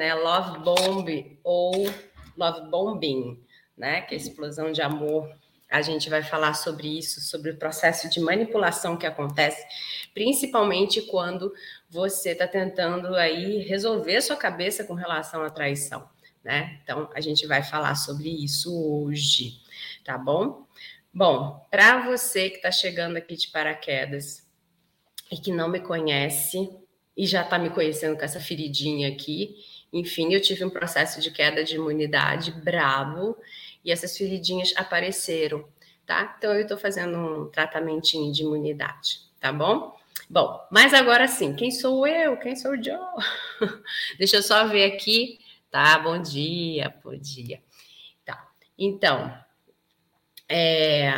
né? Love bomb ou love bombing, né? Que é a explosão de amor. A gente vai falar sobre isso, sobre o processo de manipulação que acontece, principalmente quando você está tentando aí resolver sua cabeça com relação à traição, né? Então, a gente vai falar sobre isso hoje, tá bom? Bom, para você que está chegando aqui de paraquedas e que não me conhece, e já está me conhecendo com essa feridinha aqui. Enfim, eu tive um processo de queda de imunidade bravo e essas feridinhas apareceram, tá? Então eu estou fazendo um tratamentinho de imunidade, tá bom? Bom, mas agora sim, quem sou eu? Quem sou o Joe? Deixa eu só ver aqui, tá? Bom dia, bom dia. Tá, então, é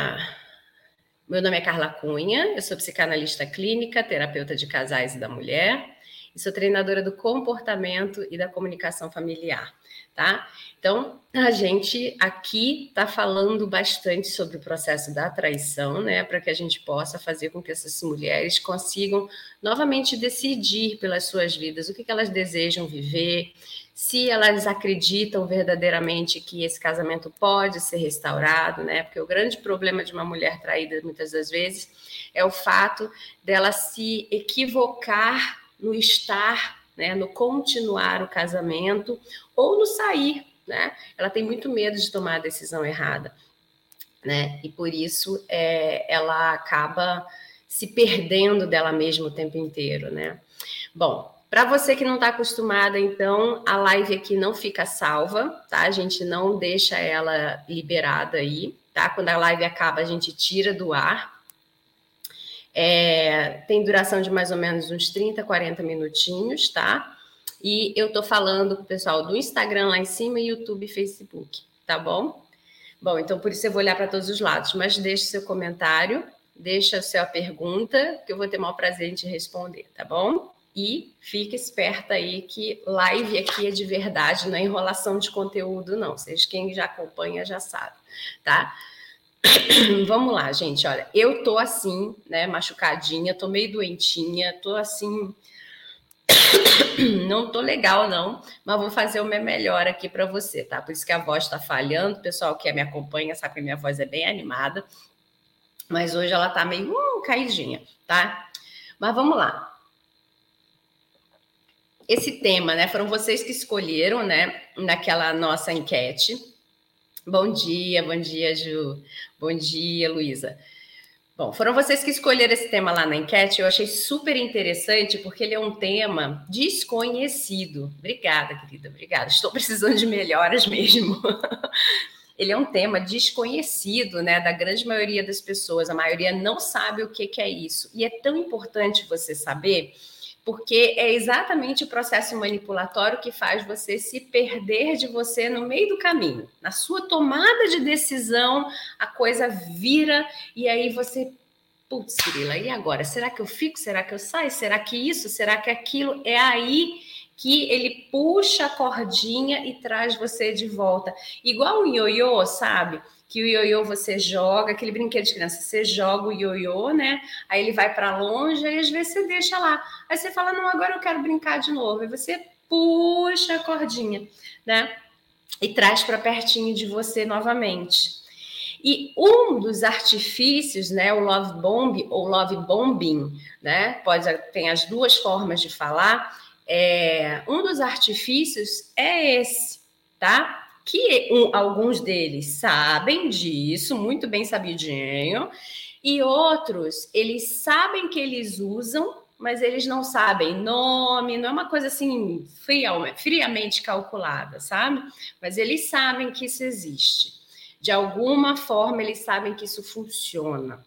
meu nome é Carla Cunha, eu sou psicanalista clínica, terapeuta de casais e da mulher, e sou treinadora do comportamento e da comunicação familiar, tá? Então, a gente aqui está falando bastante sobre o processo da traição, né, para que a gente possa fazer com que essas mulheres consigam novamente decidir pelas suas vidas o que, que elas desejam viver, se elas acreditam verdadeiramente que esse casamento pode ser restaurado, né? Porque o grande problema de uma mulher traída, muitas das vezes, é o fato dela se equivocar no estar, né? no continuar o casamento ou no sair, né? Ela tem muito medo de tomar a decisão errada, né? E por isso é, ela acaba se perdendo dela mesma o tempo inteiro, né? Bom, para você que não está acostumada, então a live aqui não fica salva, tá? A gente não deixa ela liberada aí, tá? Quando a live acaba, a gente tira do ar. É, tem duração de mais ou menos uns 30, 40 minutinhos, tá? E eu tô falando com o pessoal do Instagram lá em cima, YouTube e Facebook, tá bom? Bom, então por isso eu vou olhar para todos os lados, mas deixe seu comentário, deixa a sua pergunta, que eu vou ter o maior prazer em te responder, tá bom? E fique esperta aí que live aqui é de verdade, não é enrolação de conteúdo, não. Vocês, quem já acompanha, já sabe, tá? Vamos lá, gente. Olha, eu tô assim, né, machucadinha, tô meio doentinha, tô assim. Não tô legal, não, mas vou fazer o meu melhor aqui para você, tá? Por isso que a voz tá falhando. O pessoal que me acompanha sabe que minha voz é bem animada, mas hoje ela tá meio uh, caidinha, tá? Mas vamos lá esse tema, né? Foram vocês que escolheram, né? Naquela nossa enquete. Bom dia, bom dia, Ju. Bom dia, Luísa. Bom, foram vocês que escolheram esse tema lá na enquete. Eu achei super interessante porque ele é um tema desconhecido. Obrigada, querida, obrigada. Estou precisando de melhoras mesmo. ele é um tema desconhecido, né, da grande maioria das pessoas. A maioria não sabe o que, que é isso. E é tão importante você saber porque é exatamente o processo manipulatório que faz você se perder de você no meio do caminho. Na sua tomada de decisão, a coisa vira e aí você, putz, Cirila, e agora? Será que eu fico? Será que eu saio? Será que isso? Será que aquilo? É aí que ele puxa a cordinha e traz você de volta. Igual um ioiô, sabe? que o ioiô você joga, aquele brinquedo de criança, você joga o ioiô, né? Aí ele vai para longe, e às vezes você deixa lá. Aí você fala, não, agora eu quero brincar de novo. E você puxa a cordinha, né? E traz para pertinho de você novamente. E um dos artifícios, né, o love bomb ou love bombing, né? Pode tem as duas formas de falar. É, um dos artifícios é esse, tá? que um, alguns deles sabem disso, muito bem sabidinho, e outros, eles sabem que eles usam, mas eles não sabem nome, não é uma coisa assim friamente calculada, sabe? Mas eles sabem que isso existe. De alguma forma, eles sabem que isso funciona,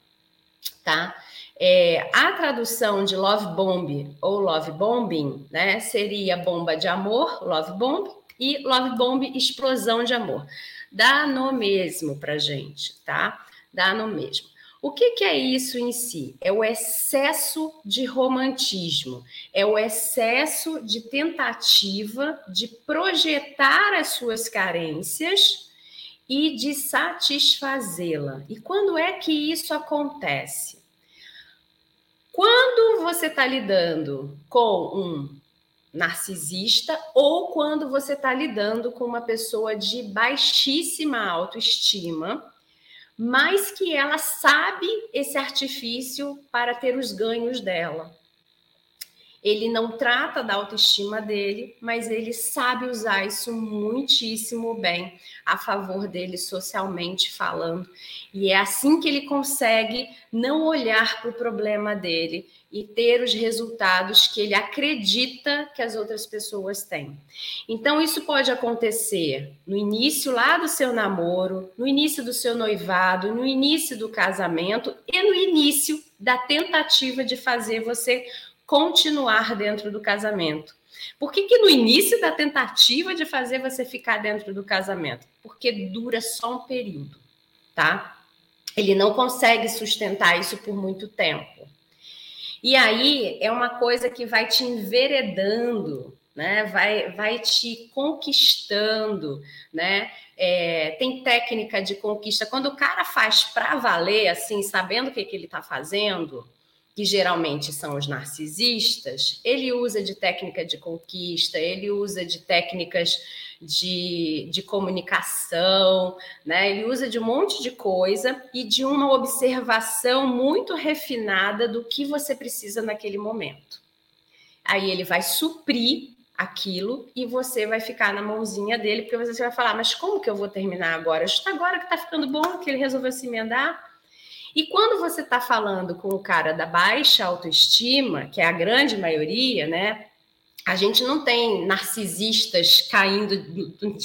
tá? É, a tradução de love bomb ou love bombing, né, seria bomba de amor, love bomb, e Love Bomb Explosão de Amor. Dá no mesmo para gente, tá? Dá no mesmo. O que, que, é isso em si? É o excesso de romantismo, é o excesso de tentativa de projetar as suas carências e de satisfazê-la. E quando é que isso acontece? Quando você está lidando com um narcisista ou quando você está lidando com uma pessoa de baixíssima autoestima, mas que ela sabe esse artifício para ter os ganhos dela. Ele não trata da autoestima dele, mas ele sabe usar isso muitíssimo bem a favor dele socialmente falando. E é assim que ele consegue não olhar para o problema dele e ter os resultados que ele acredita que as outras pessoas têm. Então, isso pode acontecer no início lá do seu namoro, no início do seu noivado, no início do casamento e no início da tentativa de fazer você continuar dentro do casamento. Por que, que no início da tentativa de fazer você ficar dentro do casamento? Porque dura só um período, tá? Ele não consegue sustentar isso por muito tempo. E aí é uma coisa que vai te enveredando, né? Vai, vai te conquistando, né? É, tem técnica de conquista. Quando o cara faz para valer, assim, sabendo o que, que ele está fazendo, que geralmente são os narcisistas, ele usa de técnica de conquista, ele usa de técnicas de, de comunicação, né? ele usa de um monte de coisa e de uma observação muito refinada do que você precisa naquele momento. Aí ele vai suprir aquilo e você vai ficar na mãozinha dele, porque você vai falar, mas como que eu vou terminar agora? Justo agora que está ficando bom, que ele resolveu se emendar. E quando você está falando com o cara da baixa autoestima, que é a grande maioria, né? A gente não tem narcisistas caindo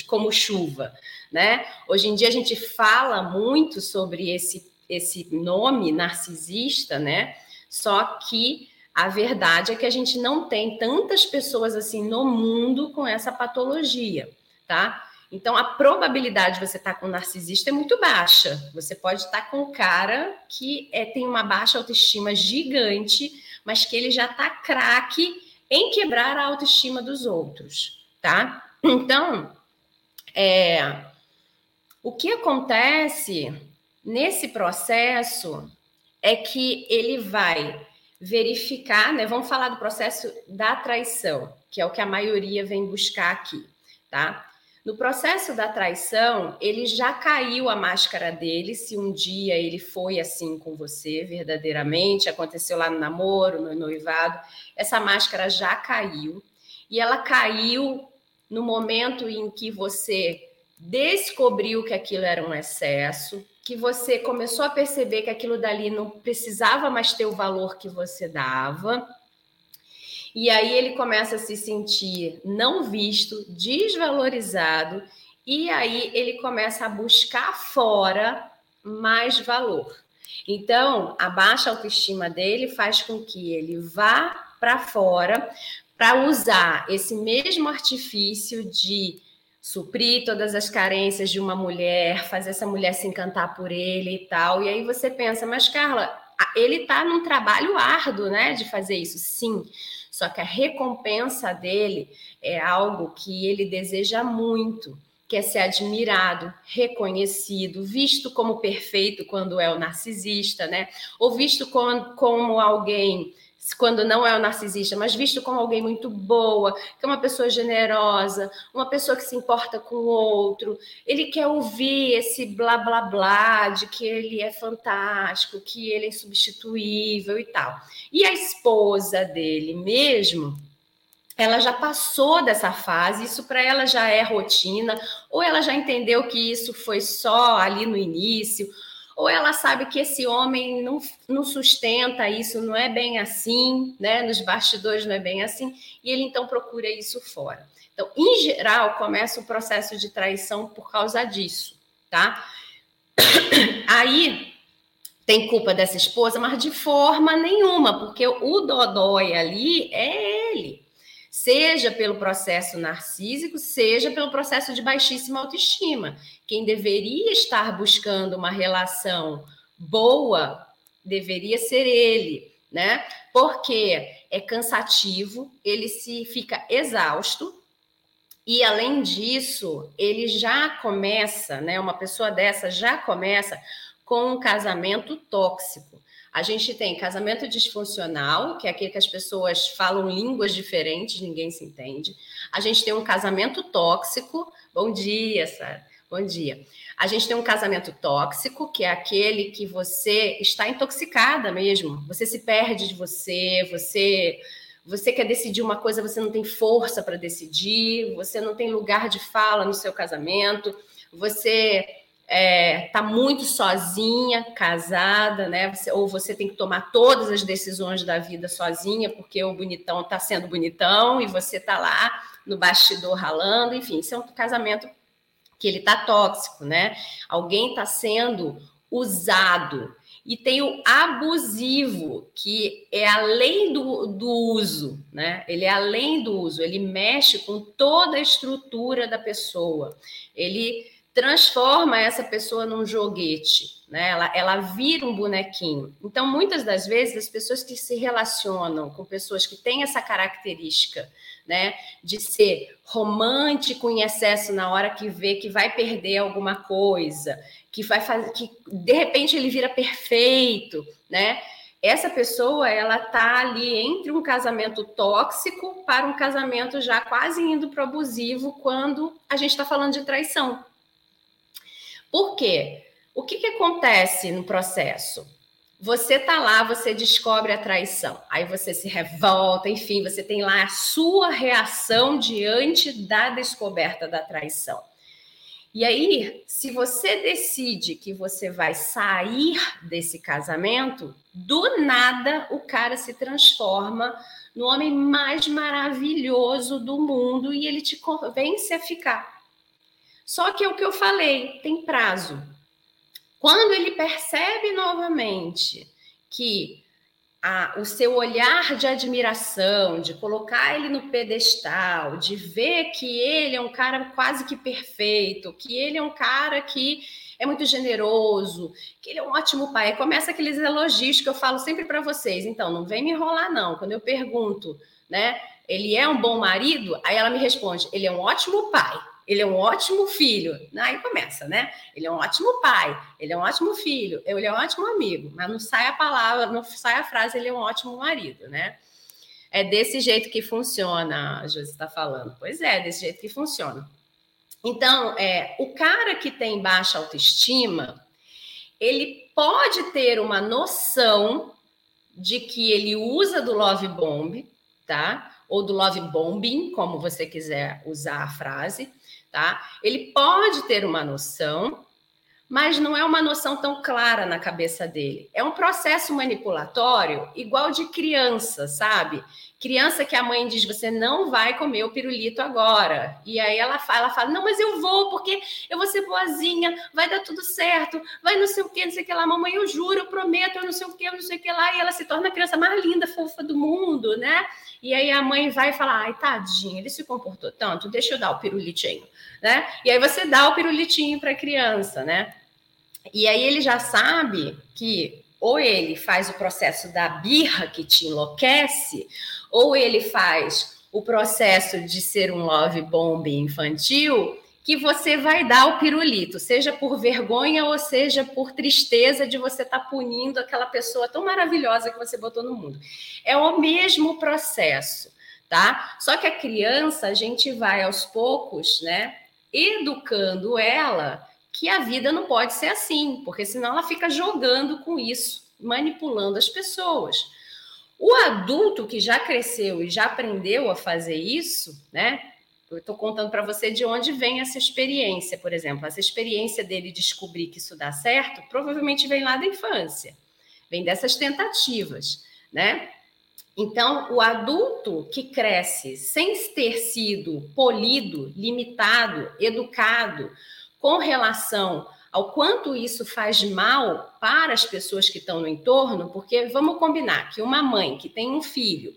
como chuva, né? Hoje em dia a gente fala muito sobre esse, esse nome narcisista, né? Só que a verdade é que a gente não tem tantas pessoas assim no mundo com essa patologia, tá? Então, a probabilidade de você estar com um narcisista é muito baixa. Você pode estar com um cara que é, tem uma baixa autoestima gigante, mas que ele já está craque em quebrar a autoestima dos outros, tá? Então, é, o que acontece nesse processo é que ele vai verificar, né? Vamos falar do processo da traição, que é o que a maioria vem buscar aqui, tá? No processo da traição, ele já caiu a máscara dele, se um dia ele foi assim com você verdadeiramente, aconteceu lá no namoro, no noivado, essa máscara já caiu. E ela caiu no momento em que você descobriu que aquilo era um excesso, que você começou a perceber que aquilo dali não precisava mais ter o valor que você dava e aí ele começa a se sentir não visto, desvalorizado, e aí ele começa a buscar fora mais valor. Então, a baixa autoestima dele faz com que ele vá para fora para usar esse mesmo artifício de suprir todas as carências de uma mulher, fazer essa mulher se encantar por ele e tal. E aí você pensa, mas Carla, ele está num trabalho árduo, né, de fazer isso. Sim. Só que a recompensa dele é algo que ele deseja muito, que é ser admirado, reconhecido, visto como perfeito quando é o narcisista, né? Ou visto como, como alguém quando não é o narcisista, mas visto como alguém muito boa, que é uma pessoa generosa, uma pessoa que se importa com o outro. Ele quer ouvir esse blá blá blá de que ele é fantástico, que ele é insubstituível e tal. E a esposa dele mesmo, ela já passou dessa fase, isso para ela já é rotina, ou ela já entendeu que isso foi só ali no início ou ela sabe que esse homem não, não sustenta isso, não é bem assim, né? Nos bastidores não é bem assim, e ele então procura isso fora. Então, em geral, começa o processo de traição por causa disso, tá? Aí tem culpa dessa esposa, mas de forma nenhuma, porque o dodói ali é ele seja pelo processo narcísico, seja pelo processo de baixíssima autoestima. Quem deveria estar buscando uma relação boa deveria ser ele, né? Porque é cansativo, ele se fica exausto e além disso, ele já começa, né? Uma pessoa dessa já começa com um casamento tóxico. A gente tem casamento disfuncional, que é aquele que as pessoas falam línguas diferentes, ninguém se entende. A gente tem um casamento tóxico. Bom dia, Sara. Bom dia. A gente tem um casamento tóxico, que é aquele que você está intoxicada mesmo. Você se perde de você, você você quer decidir uma coisa, você não tem força para decidir, você não tem lugar de fala no seu casamento, você é, tá muito sozinha, casada, né? Você, ou você tem que tomar todas as decisões da vida sozinha, porque o bonitão tá sendo bonitão e você tá lá no bastidor ralando, enfim, isso é um casamento que ele tá tóxico, né? Alguém tá sendo usado. E tem o abusivo, que é além do, do uso, né? Ele é além do uso, ele mexe com toda a estrutura da pessoa. Ele transforma essa pessoa num joguete, né? Ela, ela vira um bonequinho. Então, muitas das vezes, as pessoas que se relacionam com pessoas que têm essa característica, né, de ser romântico em excesso na hora que vê que vai perder alguma coisa, que vai fazer, que de repente ele vira perfeito, né? Essa pessoa, ela tá ali entre um casamento tóxico para um casamento já quase indo para abusivo quando a gente está falando de traição. Por quê? O que, que acontece no processo? Você tá lá, você descobre a traição, aí você se revolta, enfim, você tem lá a sua reação diante da descoberta da traição. E aí, se você decide que você vai sair desse casamento, do nada o cara se transforma no homem mais maravilhoso do mundo e ele te convence a ficar. Só que é o que eu falei, tem prazo. Quando ele percebe novamente que a, o seu olhar de admiração, de colocar ele no pedestal, de ver que ele é um cara quase que perfeito, que ele é um cara que é muito generoso, que ele é um ótimo pai. Aí começa aqueles elogios que eu falo sempre para vocês. Então, não vem me enrolar, não. Quando eu pergunto, né? Ele é um bom marido? Aí ela me responde: ele é um ótimo pai ele é um ótimo filho. Aí começa, né? Ele é um ótimo pai, ele é um ótimo filho, ele é um ótimo amigo, mas não sai a palavra, não sai a frase, ele é um ótimo marido, né? É desse jeito que funciona, a Josi está falando. Pois é, desse jeito que funciona. Então, é, o cara que tem baixa autoestima, ele pode ter uma noção de que ele usa do love bomb, tá? Ou do love bombing, como você quiser usar a frase tá? Ele pode ter uma noção, mas não é uma noção tão clara na cabeça dele. É um processo manipulatório igual de criança, sabe? Criança que a mãe diz: você não vai comer o pirulito agora. E aí ela fala, ela fala: não, mas eu vou, porque eu vou ser boazinha, vai dar tudo certo, vai não sei o que, não sei o que lá. Mamãe, eu juro, eu prometo, eu não sei o que, eu não sei o que lá. E ela se torna a criança mais linda, fofa do mundo, né? E aí a mãe vai falar: ai, tadinho, ele se comportou tanto, deixa eu dar o pirulitinho, né? E aí você dá o pirulitinho para a criança, né? E aí ele já sabe que ou ele faz o processo da birra que te enlouquece, ou ele faz o processo de ser um love bomb infantil que você vai dar o pirulito, seja por vergonha ou seja por tristeza de você estar tá punindo aquela pessoa tão maravilhosa que você botou no mundo. É o mesmo processo, tá? Só que a criança, a gente vai aos poucos, né, educando ela que a vida não pode ser assim, porque senão ela fica jogando com isso, manipulando as pessoas. O adulto que já cresceu e já aprendeu a fazer isso, né? Eu estou contando para você de onde vem essa experiência, por exemplo. Essa experiência dele descobrir que isso dá certo, provavelmente vem lá da infância, vem dessas tentativas, né? Então, o adulto que cresce sem ter sido polido, limitado, educado com relação ao quanto isso faz mal para as pessoas que estão no entorno, porque vamos combinar que uma mãe que tem um filho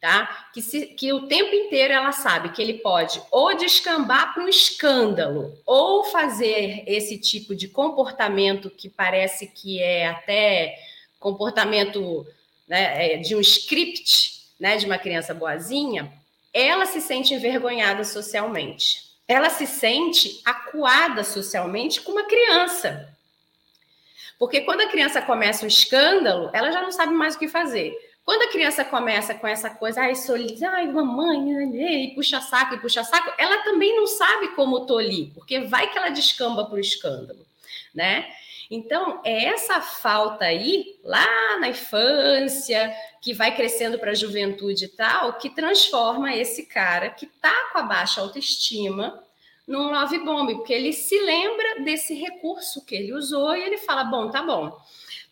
tá? Que, se, que o tempo inteiro ela sabe que ele pode ou descambar para um escândalo, ou fazer esse tipo de comportamento que parece que é até comportamento né, é, de um script, né, de uma criança boazinha, ela se sente envergonhada socialmente. Ela se sente acuada socialmente com uma criança. Porque quando a criança começa o escândalo, ela já não sabe mais o que fazer. Quando a criança começa com essa coisa, ai, soli, ai, mamãe, e puxa saco, e puxa saco, ela também não sabe como tolir, porque vai que ela descamba para o escândalo, né? Então, é essa falta aí, lá na infância, que vai crescendo para a juventude e tal, que transforma esse cara que tá com a baixa autoestima num love bomb, porque ele se lembra desse recurso que ele usou e ele fala: bom, tá bom.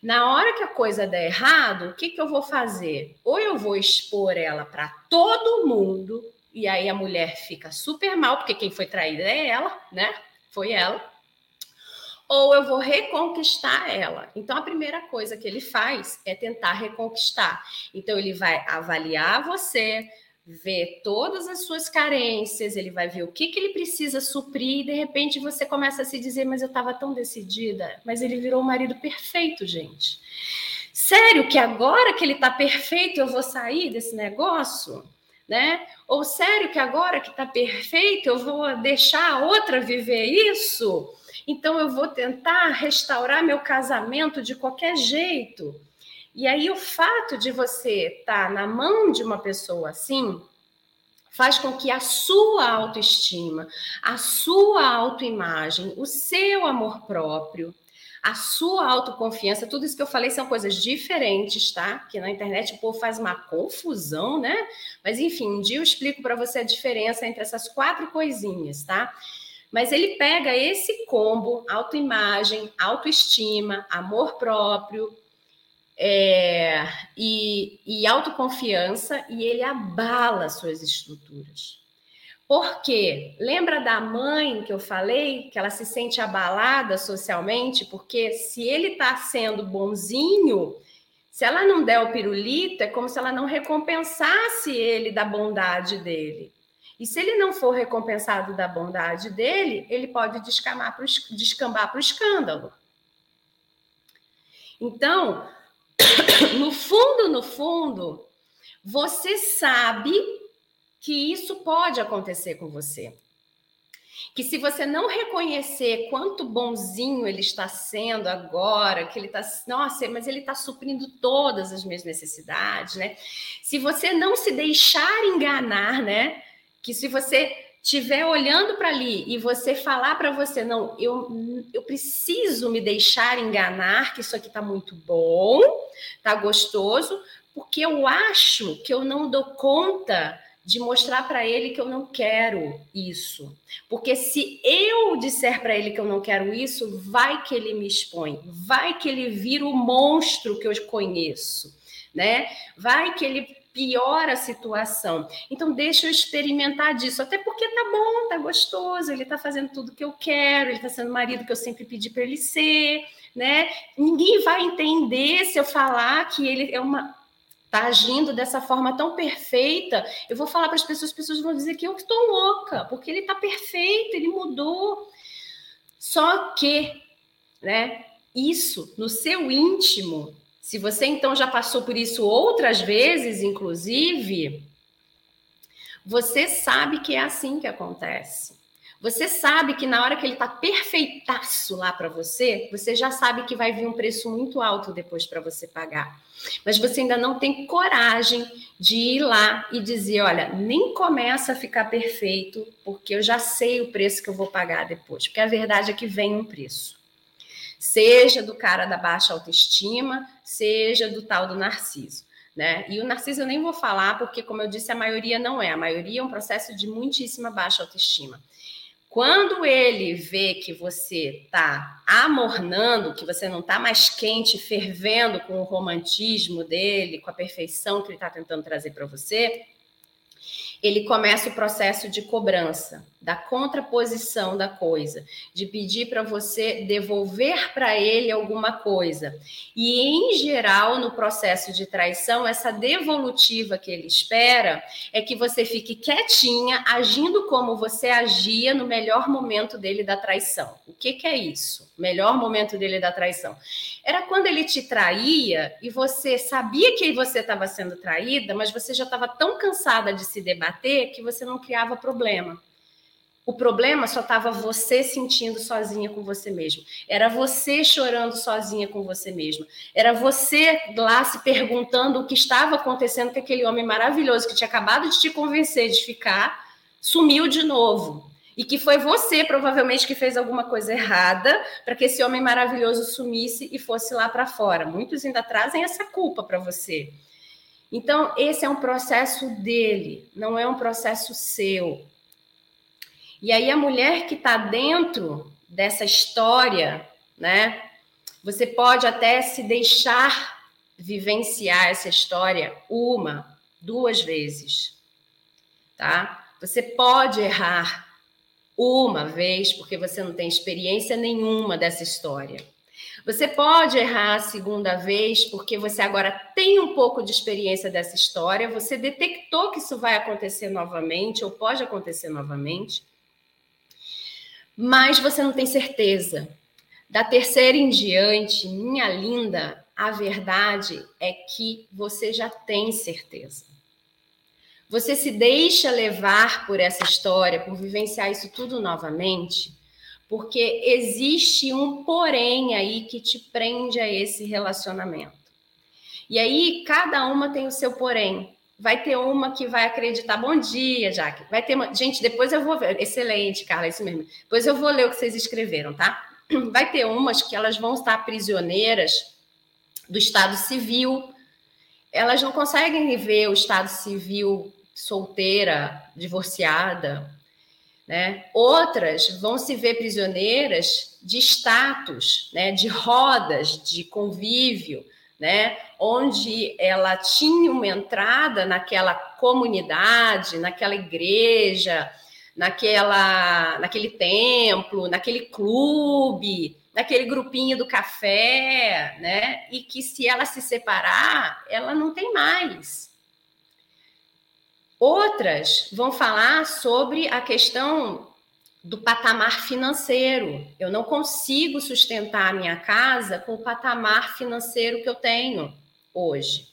Na hora que a coisa der errado, o que, que eu vou fazer? Ou eu vou expor ela para todo mundo, e aí a mulher fica super mal, porque quem foi traída é ela, né? Foi ela. Ou eu vou reconquistar ela. Então, a primeira coisa que ele faz é tentar reconquistar. Então, ele vai avaliar você, ver todas as suas carências, ele vai ver o que, que ele precisa suprir, e de repente você começa a se dizer, mas eu estava tão decidida, mas ele virou o marido perfeito, gente. Sério que agora que ele está perfeito eu vou sair desse negócio? Né? Ou sério que agora que está perfeito eu vou deixar a outra viver isso? Então eu vou tentar restaurar meu casamento de qualquer jeito. E aí o fato de você estar tá na mão de uma pessoa assim faz com que a sua autoestima, a sua autoimagem, o seu amor próprio, a sua autoconfiança, tudo isso que eu falei são coisas diferentes, tá? Que na internet o povo faz uma confusão, né? Mas enfim, um dia eu explico para você a diferença entre essas quatro coisinhas, tá? Mas ele pega esse combo, autoimagem, autoestima, amor próprio, é, e, e autoconfiança e ele abala suas estruturas. Por quê? Lembra da mãe que eu falei, que ela se sente abalada socialmente? Porque se ele está sendo bonzinho, se ela não der o pirulito, é como se ela não recompensasse ele da bondade dele. E se ele não for recompensado da bondade dele, ele pode descambar para o escândalo. Então, no fundo, no fundo, você sabe que isso pode acontecer com você. Que se você não reconhecer quanto bonzinho ele está sendo agora, que ele está, nossa, mas ele está suprindo todas as minhas necessidades, né? Se você não se deixar enganar, né? Que se você estiver olhando para ali e você falar para você, não, eu, eu preciso me deixar enganar, que isso aqui está muito bom, está gostoso, porque eu acho que eu não dou conta de mostrar para ele que eu não quero isso. Porque se eu disser para ele que eu não quero isso, vai que ele me expõe, vai que ele vira o monstro que eu conheço, né? Vai que ele piora a situação. Então, deixa eu experimentar disso, até porque tá bom, tá gostoso, ele tá fazendo tudo que eu quero, ele tá sendo o marido que eu sempre pedi para ele ser, né? Ninguém vai entender se eu falar que ele é uma tá agindo dessa forma tão perfeita. Eu vou falar para as pessoas, as pessoas vão dizer que eu estou louca, porque ele tá perfeito, ele mudou. Só que, né, isso no seu íntimo se você então já passou por isso outras vezes, inclusive, você sabe que é assim que acontece. Você sabe que na hora que ele está perfeitaço lá para você, você já sabe que vai vir um preço muito alto depois para você pagar. Mas você ainda não tem coragem de ir lá e dizer: olha, nem começa a ficar perfeito, porque eu já sei o preço que eu vou pagar depois. Porque a verdade é que vem um preço seja do cara da baixa autoestima, seja do tal do narciso. Né? E o narciso eu nem vou falar, porque, como eu disse, a maioria não é. A maioria é um processo de muitíssima baixa autoestima. Quando ele vê que você está amornando, que você não está mais quente, fervendo com o romantismo dele, com a perfeição que ele está tentando trazer para você, ele começa o processo de cobrança, da contraposição da coisa, de pedir para você devolver para ele alguma coisa. E, em geral, no processo de traição, essa devolutiva que ele espera é que você fique quietinha, agindo como você agia no melhor momento dele da traição. O que, que é isso? Melhor momento dele da traição. Era quando ele te traía e você sabia que você estava sendo traída, mas você já estava tão cansada de se debater que você não criava problema. O problema só estava você sentindo sozinha com você mesmo. Era você chorando sozinha com você mesma. Era você lá se perguntando o que estava acontecendo com aquele homem maravilhoso que tinha acabado de te convencer de ficar, sumiu de novo. E que foi você, provavelmente, que fez alguma coisa errada para que esse homem maravilhoso sumisse e fosse lá para fora. Muitos ainda trazem essa culpa para você. Então, esse é um processo dele, não é um processo seu. E aí a mulher que está dentro dessa história, né? Você pode até se deixar vivenciar essa história uma, duas vezes, tá? Você pode errar uma vez porque você não tem experiência nenhuma dessa história. Você pode errar a segunda vez porque você agora tem um pouco de experiência dessa história, você detectou que isso vai acontecer novamente ou pode acontecer novamente mas você não tem certeza. Da terceira em diante, minha linda, a verdade é que você já tem certeza. Você se deixa levar por essa história, por vivenciar isso tudo novamente, porque existe um porém aí que te prende a esse relacionamento. E aí, cada uma tem o seu porém. Vai ter uma que vai acreditar. Bom dia, Jaque. Vai ter uma. Gente, depois eu vou ver. Excelente, Carla, isso mesmo. Depois eu vou ler o que vocês escreveram, tá? Vai ter umas que elas vão estar prisioneiras do Estado Civil. Elas não conseguem viver o Estado Civil solteira, divorciada, né? Outras vão se ver prisioneiras de status, né? De rodas, de convívio né? Onde ela tinha uma entrada naquela comunidade, naquela igreja, naquela, naquele templo, naquele clube, naquele grupinho do café, né? E que se ela se separar, ela não tem mais. Outras vão falar sobre a questão do patamar financeiro. Eu não consigo sustentar a minha casa com o patamar financeiro que eu tenho hoje.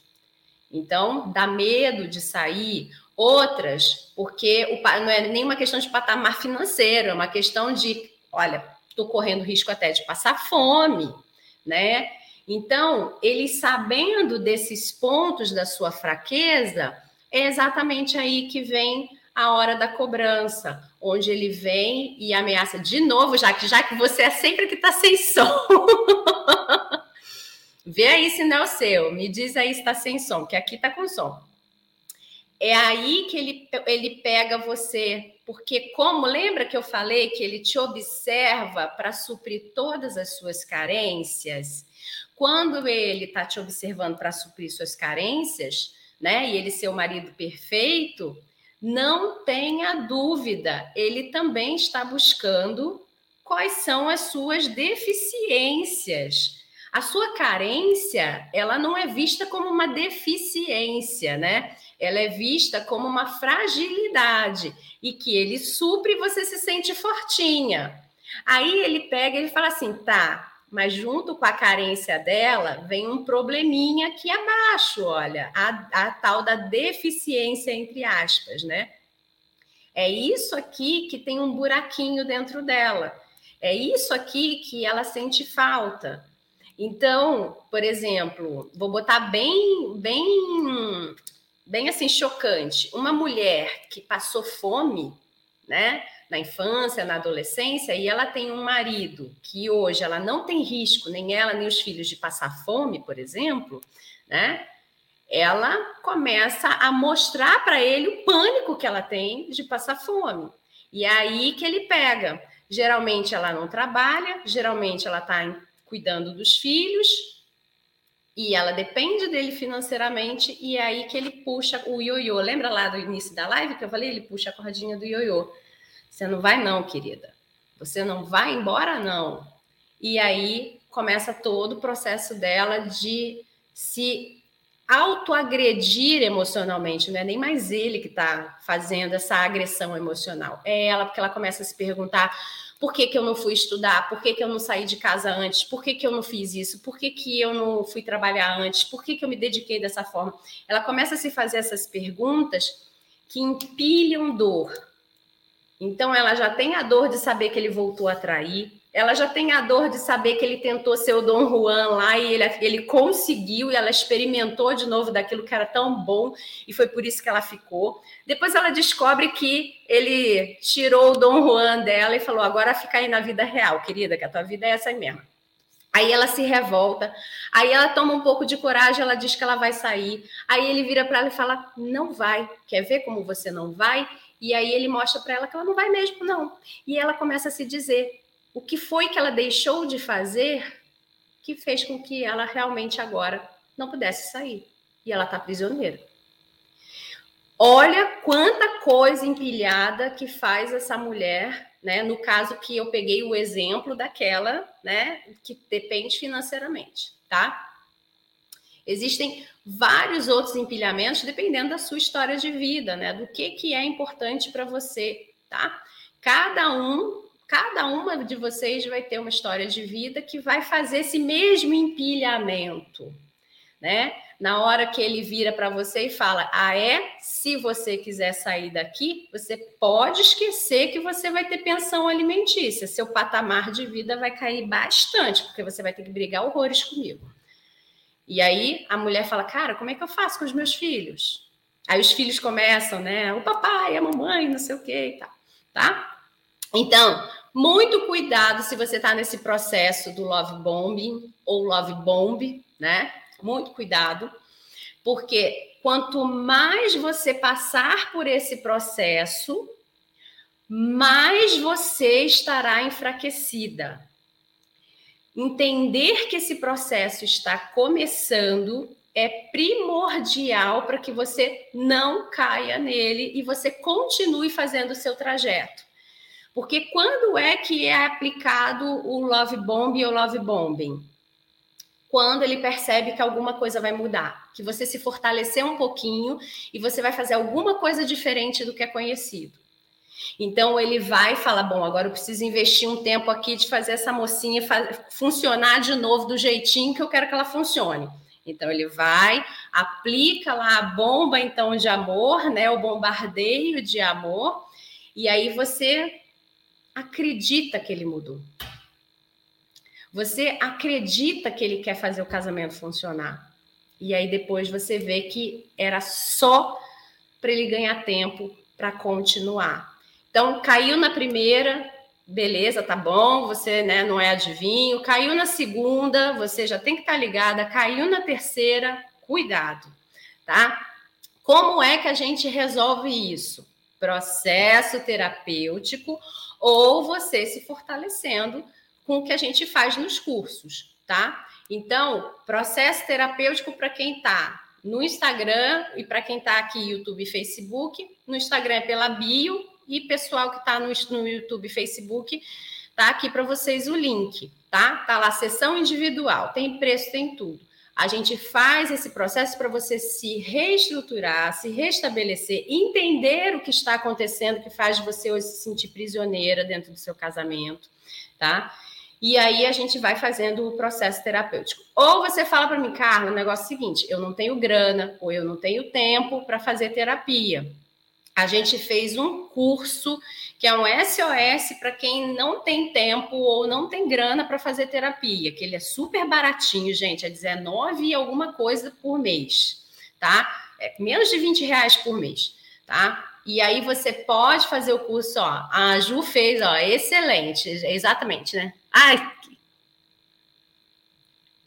Então, dá medo de sair. Outras, porque o, não é nenhuma questão de patamar financeiro, é uma questão de, olha, estou correndo risco até de passar fome, né? Então, ele sabendo desses pontos da sua fraqueza, é exatamente aí que vem a hora da cobrança, onde ele vem e ameaça de novo, já que já que você é sempre que está sem som. Vê aí se não é o seu, me diz aí se está sem som, que aqui está com som. É aí que ele, ele pega você, porque como lembra que eu falei que ele te observa para suprir todas as suas carências? Quando ele está te observando para suprir suas carências, né? E ele ser o marido perfeito, não tenha dúvida, ele também está buscando quais são as suas deficiências. A sua carência, ela não é vista como uma deficiência, né? Ela é vista como uma fragilidade e que ele supre e você se sente fortinha. Aí ele pega e fala assim: tá, mas junto com a carência dela vem um probleminha aqui abaixo, olha, a, a tal da deficiência, entre aspas, né? É isso aqui que tem um buraquinho dentro dela. É isso aqui que ela sente falta. Então, por exemplo, vou botar bem, bem, bem assim chocante. Uma mulher que passou fome, né? Na infância, na adolescência, e ela tem um marido que hoje ela não tem risco, nem ela nem os filhos, de passar fome, por exemplo, né? Ela começa a mostrar para ele o pânico que ela tem de passar fome. E é aí que ele pega. Geralmente ela não trabalha, geralmente ela está cuidando dos filhos, e ela depende dele financeiramente, e é aí que ele puxa o ioiô. Lembra lá do início da live que eu falei? Ele puxa a cordinha do ioiô. Você não vai, não, querida. Você não vai embora, não. E aí começa todo o processo dela de se autoagredir emocionalmente, não é nem mais ele que está fazendo essa agressão emocional, é ela, porque ela começa a se perguntar por que, que eu não fui estudar, por que, que eu não saí de casa antes, por que, que eu não fiz isso, por que, que eu não fui trabalhar antes, por que, que eu me dediquei dessa forma. Ela começa a se fazer essas perguntas que empilham dor, Então ela já tem a dor de saber que ele voltou a trair, ela já tem a dor de saber que ele tentou ser o Dom Juan lá e ele, ele conseguiu e ela experimentou de novo daquilo que era tão bom e foi por isso que ela ficou. Depois ela descobre que ele tirou o Dom Juan dela e falou: agora fica aí na vida real, querida, que a tua vida é essa aí mesmo. Aí ela se revolta, aí ela toma um pouco de coragem, ela diz que ela vai sair. Aí ele vira para ela e fala: Não vai. Quer ver como você não vai? E aí ele mostra para ela que ela não vai mesmo, não. E ela começa a se dizer o que foi que ela deixou de fazer que fez com que ela realmente agora não pudesse sair. E ela está prisioneira. Olha quanta coisa empilhada que faz essa mulher, né? No caso que eu peguei o exemplo daquela, né, que depende financeiramente, tá? Existem vários outros empilhamentos dependendo da sua história de vida, né? Do que que é importante para você, tá? Cada um, cada uma de vocês vai ter uma história de vida que vai fazer esse mesmo empilhamento, né? Na hora que ele vira para você e fala: "Ah, é? Se você quiser sair daqui, você pode esquecer que você vai ter pensão alimentícia. Seu patamar de vida vai cair bastante, porque você vai ter que brigar horrores comigo." E aí a mulher fala: Cara, como é que eu faço com os meus filhos? Aí os filhos começam, né? O papai, a mamãe, não sei o que e tal, tá? Então, muito cuidado se você está nesse processo do love bombing ou love bomb, né? Muito cuidado, porque quanto mais você passar por esse processo, mais você estará enfraquecida. Entender que esse processo está começando é primordial para que você não caia nele e você continue fazendo o seu trajeto. Porque quando é que é aplicado o love bomb ou love bombing? Quando ele percebe que alguma coisa vai mudar, que você se fortalecer um pouquinho e você vai fazer alguma coisa diferente do que é conhecido. Então ele vai falar: bom, agora eu preciso investir um tempo aqui de fazer essa mocinha funcionar de novo do jeitinho que eu quero que ela funcione. Então ele vai, aplica lá a bomba então de amor, né, o bombardeio de amor, e aí você acredita que ele mudou. Você acredita que ele quer fazer o casamento funcionar. E aí depois você vê que era só para ele ganhar tempo para continuar. Então, caiu na primeira, beleza, tá bom, você né, não é adivinho. Caiu na segunda, você já tem que estar tá ligada. Caiu na terceira, cuidado, tá? Como é que a gente resolve isso? Processo terapêutico ou você se fortalecendo com o que a gente faz nos cursos, tá? Então, processo terapêutico para quem está no Instagram e para quem está aqui YouTube e Facebook. No Instagram é pela bio e pessoal que está no, no YouTube, Facebook, tá aqui para vocês o link, tá? Tá lá sessão individual, tem preço, tem tudo. A gente faz esse processo para você se reestruturar, se restabelecer, entender o que está acontecendo que faz você hoje se sentir prisioneira dentro do seu casamento, tá? E aí a gente vai fazendo o processo terapêutico. Ou você fala para mim, Carla, o negócio é o seguinte: eu não tenho grana, ou eu não tenho tempo para fazer terapia a gente fez um curso que é um SOS para quem não tem tempo ou não tem grana para fazer terapia, que ele é super baratinho, gente, é 19 e alguma coisa por mês, tá? É menos de 20 reais por mês, tá? E aí você pode fazer o curso, ó. A Ju fez, ó, excelente, exatamente, né? Ai,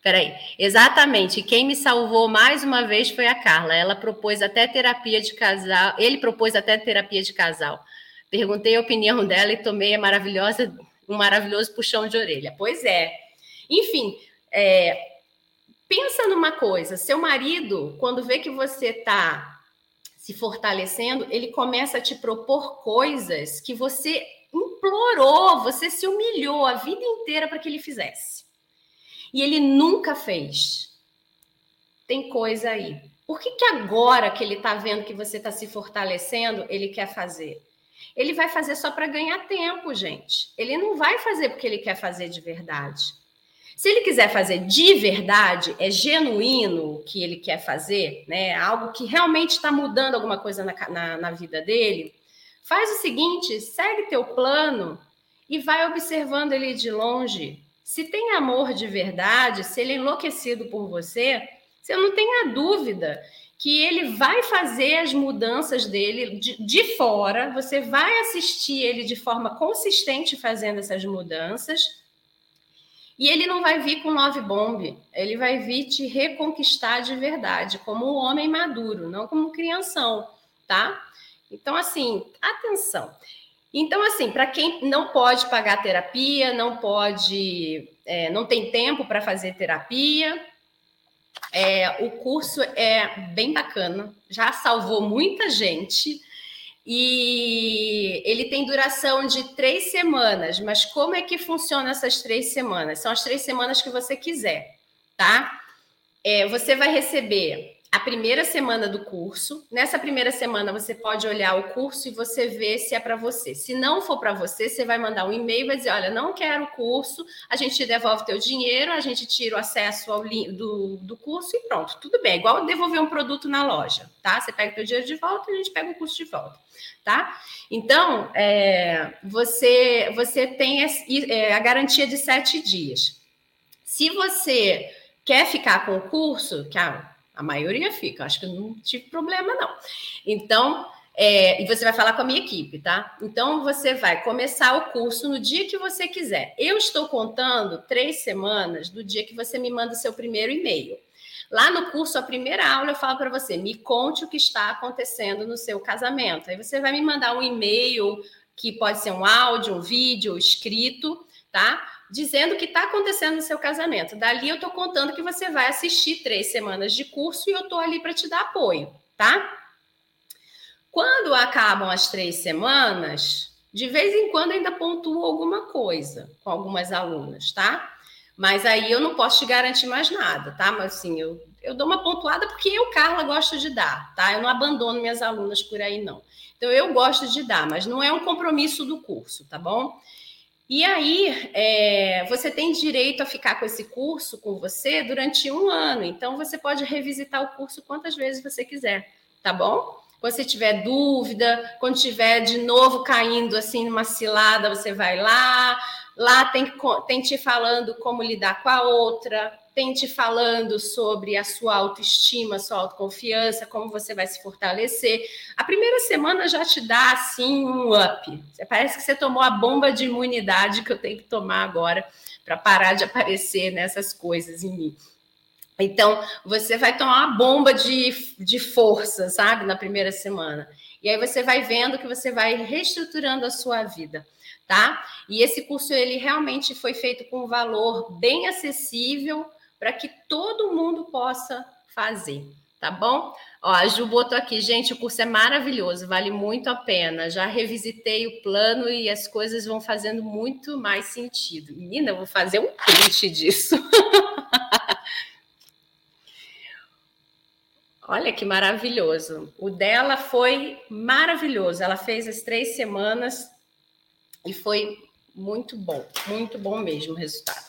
Peraí, exatamente. Quem me salvou mais uma vez foi a Carla. Ela propôs até terapia de casal. Ele propôs até terapia de casal. Perguntei a opinião dela e tomei a maravilhosa, um maravilhoso puxão de orelha. Pois é. Enfim, é, pensa numa coisa: seu marido, quando vê que você está se fortalecendo, ele começa a te propor coisas que você implorou, você se humilhou a vida inteira para que ele fizesse e ele nunca fez. Tem coisa aí. Por que, que agora que ele está vendo que você está se fortalecendo, ele quer fazer? Ele vai fazer só para ganhar tempo, gente. Ele não vai fazer porque ele quer fazer de verdade. Se ele quiser fazer de verdade, é genuíno o que ele quer fazer, né? Algo que realmente está mudando alguma coisa na, na, na vida dele, Faz o seguinte, segue teu plano e vai observando ele de longe. Se tem amor de verdade, se ele é enlouquecido por você, você não tenha dúvida que ele vai fazer as mudanças dele de, de fora, você vai assistir ele de forma consistente fazendo essas mudanças, e ele não vai vir com love bomb, ele vai vir te reconquistar de verdade, como um homem maduro, não como um crianção, tá? Então, assim, atenção. Então, assim, para quem não pode pagar terapia, não pode, é, não tem tempo para fazer terapia, é, o curso é bem bacana, já salvou muita gente. E ele tem duração de três semanas, mas como é que funciona essas três semanas? São as três semanas que você quiser, tá? É, você vai receber a primeira semana do curso. Nessa primeira semana, você pode olhar o curso e você ver se é para você. Se não for para você, você vai mandar um e-mail e vai dizer: Olha, não quero o curso, a gente devolve teu dinheiro, a gente tira o acesso ao do, do curso e pronto, tudo bem. Igual devolver um produto na loja, tá? Você pega teu dinheiro de volta e a gente pega o curso de volta, tá? Então, é, você, você tem é, a garantia de sete dias. Se você quer ficar com o curso, que a a maioria fica, acho que eu não tive problema, não. Então, é, e você vai falar com a minha equipe, tá? Então, você vai começar o curso no dia que você quiser. Eu estou contando três semanas do dia que você me manda o seu primeiro e-mail. Lá no curso, a primeira aula, eu falo para você: me conte o que está acontecendo no seu casamento. Aí você vai me mandar um e-mail, que pode ser um áudio, um vídeo, escrito, tá? Dizendo o que está acontecendo no seu casamento. Dali eu estou contando que você vai assistir três semanas de curso e eu estou ali para te dar apoio, tá? Quando acabam as três semanas, de vez em quando ainda pontuo alguma coisa com algumas alunas, tá? Mas aí eu não posso te garantir mais nada, tá? Mas assim, eu, eu dou uma pontuada porque eu, Carla, gosto de dar, tá? Eu não abandono minhas alunas por aí, não. Então eu gosto de dar, mas não é um compromisso do curso, tá bom? E aí, é, você tem direito a ficar com esse curso com você durante um ano. Então, você pode revisitar o curso quantas vezes você quiser, tá bom? Quando você tiver dúvida, quando tiver de novo caindo assim numa cilada, você vai lá. Lá tem, tem te falando como lidar com a outra, tem te falando sobre a sua autoestima, sua autoconfiança, como você vai se fortalecer. A primeira semana já te dá assim um up. Parece que você tomou a bomba de imunidade que eu tenho que tomar agora para parar de aparecer nessas coisas em mim. Então, você vai tomar uma bomba de, de força, sabe, na primeira semana. E aí você vai vendo que você vai reestruturando a sua vida, tá? E esse curso, ele realmente foi feito com um valor bem acessível, para que todo mundo possa fazer, tá bom? Ó, a Ju botou aqui, gente, o curso é maravilhoso, vale muito a pena. Já revisitei o plano e as coisas vão fazendo muito mais sentido. Menina, eu vou fazer um print disso. Olha que maravilhoso. O dela foi maravilhoso. Ela fez as três semanas e foi muito bom, muito bom mesmo o resultado.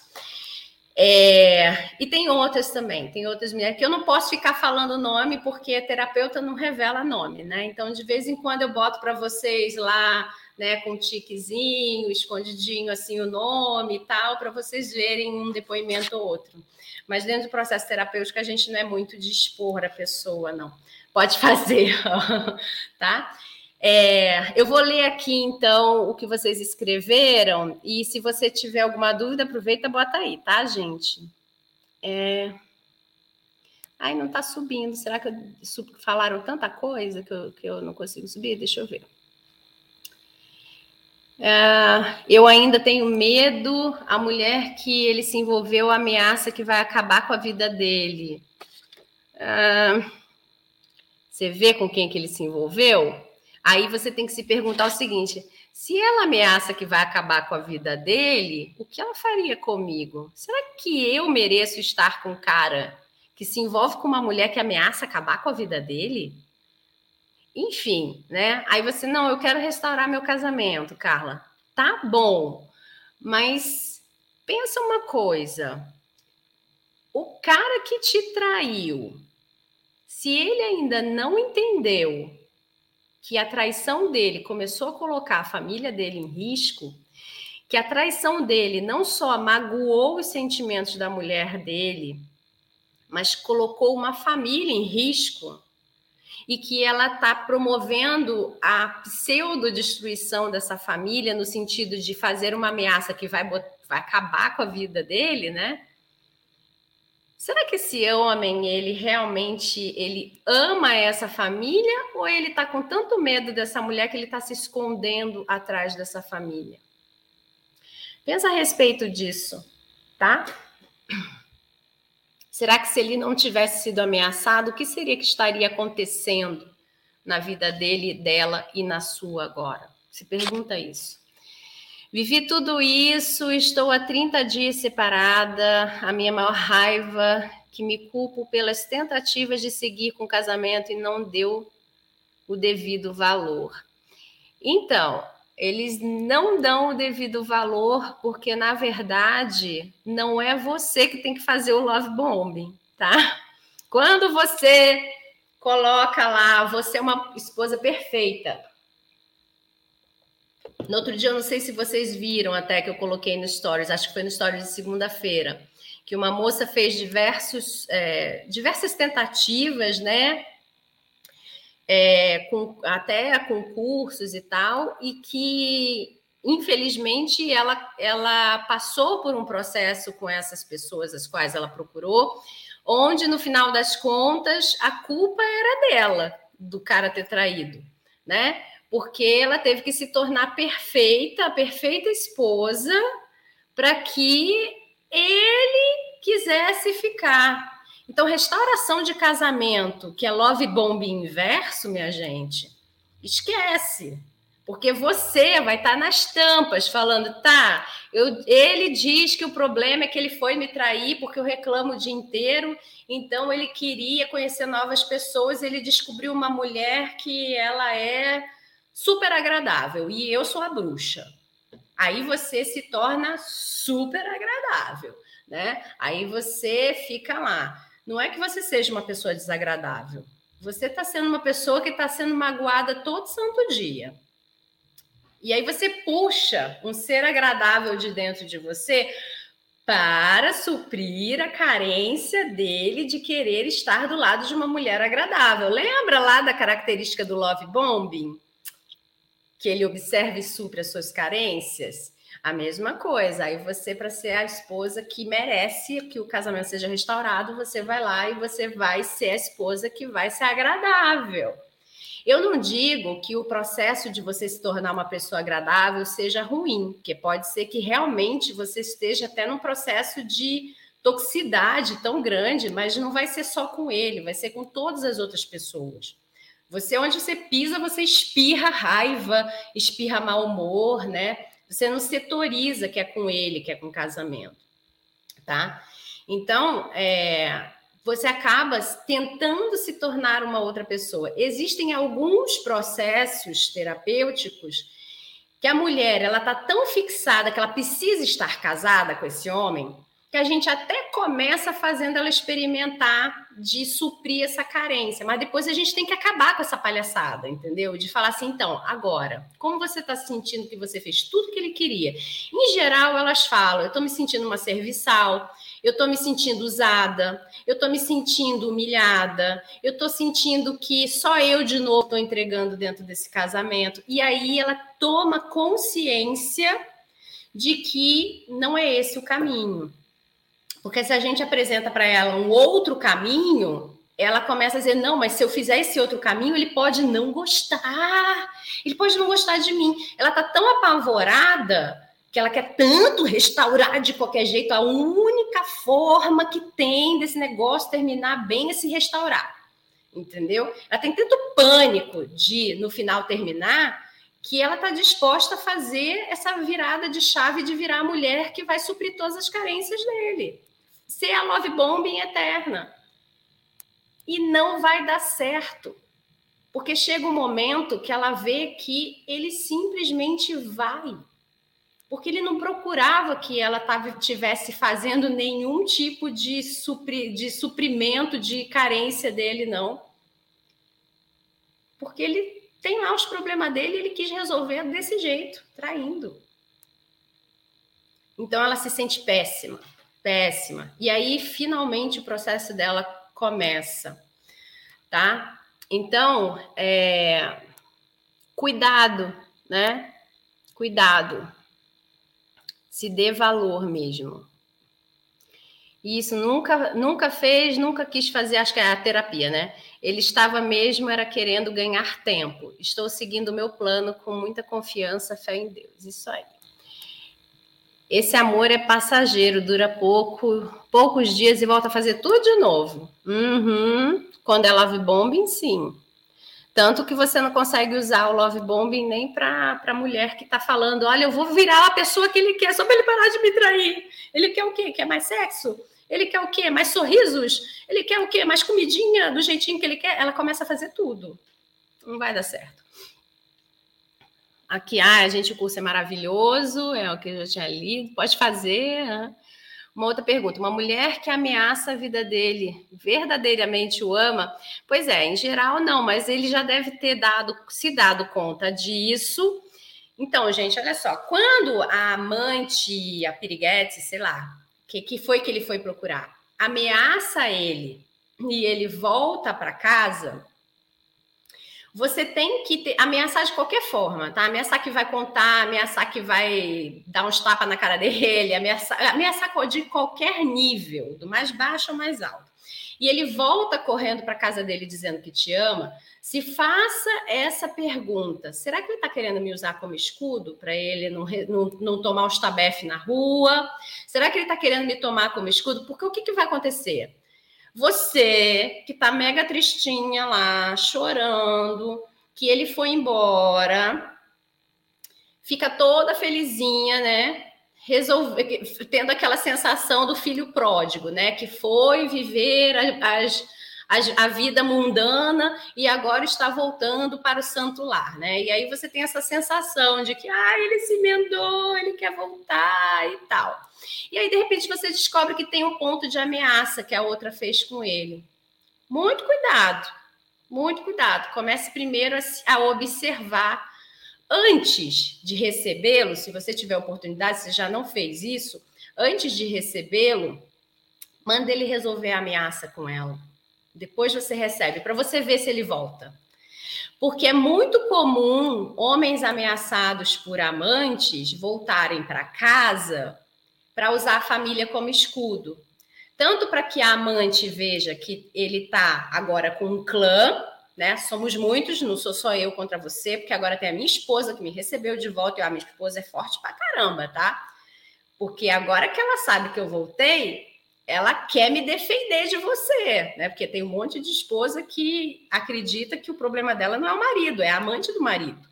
É, e tem outras também, tem outras mulheres que eu não posso ficar falando nome porque terapeuta não revela nome, né? Então, de vez em quando eu boto para vocês lá, né, com um tiquezinho, escondidinho assim o nome e tal, para vocês verem um depoimento ou outro. Mas dentro do processo terapêutico a gente não é muito de expor a pessoa, não. Pode fazer, tá? É, eu vou ler aqui então o que vocês escreveram e se você tiver alguma dúvida, aproveita e bota aí, tá, gente? É... Ai, não está subindo. Será que falaram tanta coisa que eu, que eu não consigo subir? Deixa eu ver. É, eu ainda tenho medo. A mulher que ele se envolveu ameaça que vai acabar com a vida dele. É, você vê com quem que ele se envolveu? Aí você tem que se perguntar o seguinte: se ela ameaça que vai acabar com a vida dele, o que ela faria comigo? Será que eu mereço estar com um cara que se envolve com uma mulher que ameaça acabar com a vida dele? Enfim, né? Aí você, não, eu quero restaurar meu casamento, Carla. Tá bom, mas pensa uma coisa: o cara que te traiu, se ele ainda não entendeu que a traição dele começou a colocar a família dele em risco, que a traição dele não só magoou os sentimentos da mulher dele, mas colocou uma família em risco e que ela está promovendo a pseudo-destruição dessa família no sentido de fazer uma ameaça que vai, vai acabar com a vida dele, né? Será que esse homem, ele realmente, ele ama essa família ou ele está com tanto medo dessa mulher que ele está se escondendo atrás dessa família? Pensa a respeito disso, tá? Será que se ele não tivesse sido ameaçado, o que seria que estaria acontecendo na vida dele, dela e na sua agora? Se pergunta isso. Vivi tudo isso, estou há 30 dias separada, a minha maior raiva, que me culpo pelas tentativas de seguir com o casamento e não deu o devido valor. Então, eles não dão o devido valor porque, na verdade, não é você que tem que fazer o love bombing, tá? Quando você coloca lá, você é uma esposa perfeita. No outro dia, eu não sei se vocês viram até que eu coloquei no Stories, acho que foi no Stories de segunda-feira, que uma moça fez diversos, é, diversas tentativas, né? é, com, até concursos e tal, e que, infelizmente, ela, ela passou por um processo com essas pessoas as quais ela procurou, onde, no final das contas, a culpa era dela, do cara ter traído, né? Porque ela teve que se tornar perfeita, a perfeita esposa, para que ele quisesse ficar. Então, restauração de casamento, que é love bomb inverso, minha gente, esquece. Porque você vai estar nas tampas falando, tá, eu, ele diz que o problema é que ele foi me trair porque eu reclamo o dia inteiro, então ele queria conhecer novas pessoas, ele descobriu uma mulher que ela é super agradável e eu sou a bruxa. Aí você se torna super agradável, né? Aí você fica lá. Não é que você seja uma pessoa desagradável. Você está sendo uma pessoa que está sendo magoada todo santo dia. E aí você puxa um ser agradável de dentro de você para suprir a carência dele de querer estar do lado de uma mulher agradável. Lembra lá da característica do love bombing? Que ele observa e supre as suas carências? A mesma coisa. Aí você, para ser a esposa que merece que o casamento seja restaurado, você vai lá e você vai ser a esposa que vai ser agradável. Eu não digo que o processo de você se tornar uma pessoa agradável seja ruim, porque pode ser que realmente você esteja até num processo de toxicidade tão grande, mas não vai ser só com ele, vai ser com todas as outras pessoas. Você, onde você pisa, você espirra raiva, espirra mau humor, né? Você não setoriza que é com ele, que é com casamento, tá? Então, é, você acaba tentando se tornar uma outra pessoa. Existem alguns processos terapêuticos que a mulher ela tá tão fixada que ela precisa estar casada com esse homem que a gente até começa fazendo ela experimentar de suprir essa carência, mas depois a gente tem que acabar com essa palhaçada, entendeu? De falar assim, então, agora, como você está sentindo que você fez tudo que ele queria? Em geral, elas falam, eu estou me sentindo uma serviçal, eu estou me sentindo usada, eu estou me sentindo humilhada, eu estou sentindo que só eu de novo estou entregando dentro desse casamento. E aí ela toma consciência de que não é esse o caminho. Porque se a gente apresenta para ela um outro caminho, ela começa a dizer: não, mas se eu fizer esse outro caminho, ele pode não gostar, ele pode não gostar de mim. Ela está tão apavorada que ela quer tanto restaurar de qualquer jeito. A única forma que tem desse negócio terminar bem é se restaurar, entendeu? Ela tem tanto pânico de no final terminar que ela está disposta a fazer essa virada de chave de virar a mulher que vai suprir todas as carências dele ser a love bombing eterna. E não vai dar certo. Porque chega um momento que ela vê que ele simplesmente vai. Porque ele não procurava que ela tivesse fazendo nenhum tipo de, supri, de suprimento de carência dele, não. Porque ele tem lá os problemas dele e ele quis resolver desse jeito, traindo. Então ela se sente péssima, péssima. E aí finalmente o processo dela começa, tá? Então, é, cuidado, né? Cuidado. Se dê valor mesmo. Isso nunca, nunca fez, nunca quis fazer, acho que é a terapia, né? Ele estava mesmo era querendo ganhar tempo. Estou seguindo o meu plano com muita confiança, fé em Deus. Isso aí. Esse amor é passageiro, dura pouco, poucos dias e volta a fazer tudo de novo. Uhum. Quando é love bombing, sim. Tanto que você não consegue usar o love bombing nem para a mulher que está falando: olha, eu vou virar a pessoa que ele quer só para ele parar de me trair. Ele quer o quê? Quer mais sexo? Ele quer o quê? Mais sorrisos? Ele quer o quê? Mais comidinha do jeitinho que ele quer? Ela começa a fazer tudo. Não vai dar certo. Aqui, ah, a gente, o curso é maravilhoso, é o que eu já tinha lido, pode fazer. Né? Uma outra pergunta: uma mulher que ameaça a vida dele verdadeiramente o ama? Pois é, em geral não, mas ele já deve ter dado, se dado conta disso. Então, gente, olha só, quando a amante, a piriguete, sei lá, que, que foi que ele foi procurar, ameaça ele e ele volta para casa, você tem que ter, ameaçar de qualquer forma, tá? Ameaçar que vai contar, ameaçar que vai dar uns tapas na cara dele, ameaçar, ameaçar de qualquer nível, do mais baixo ao mais alto. E ele volta correndo para casa dele dizendo que te ama. Se faça essa pergunta: será que ele está querendo me usar como escudo para ele não, não, não, tomar os tabef na rua? Será que ele está querendo me tomar como escudo? Porque o que, que vai acontecer? Você que tá mega tristinha lá, chorando, que ele foi embora, fica toda felizinha, né? Resolve, tendo aquela sensação do filho pródigo, né? Que foi viver as, a, a, vida mundana e agora está voltando para o santo lar, né? E aí você tem essa sensação de que, ah, ele se emendou, ele quer voltar e tal. E aí, de repente, você descobre que tem um ponto de ameaça que a outra fez com ele. Muito cuidado, muito cuidado. Comece primeiro a, a observar antes de recebê-lo, se você tiver oportunidade, se já não fez isso, antes de recebê-lo, manda ele resolver a ameaça com ela. Depois você recebe, para você ver se ele volta. Porque é muito comum homens ameaçados por amantes voltarem para casa para usar a família como escudo. Tanto para que a amante veja que ele está agora com um clã, né? Somos muitos, não sou só eu contra você, porque agora tem a minha esposa que me recebeu de volta, e a minha esposa é forte pra caramba, tá? Porque agora que ela sabe que eu voltei, ela quer me defender de você, né? Porque tem um monte de esposa que acredita que o problema dela não é o marido, é a amante do marido.